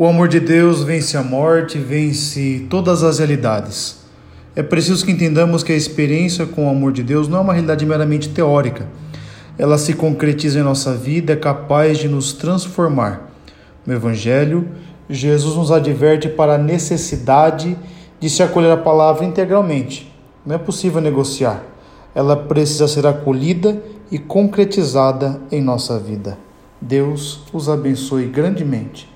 O amor de Deus vence a morte, vence todas as realidades. É preciso que entendamos que a experiência com o amor de Deus não é uma realidade meramente teórica. Ela se concretiza em nossa vida, é capaz de nos transformar. No Evangelho, Jesus nos adverte para a necessidade de se acolher a palavra integralmente. Não é possível negociar. Ela precisa ser acolhida e concretizada em nossa vida. Deus os abençoe grandemente.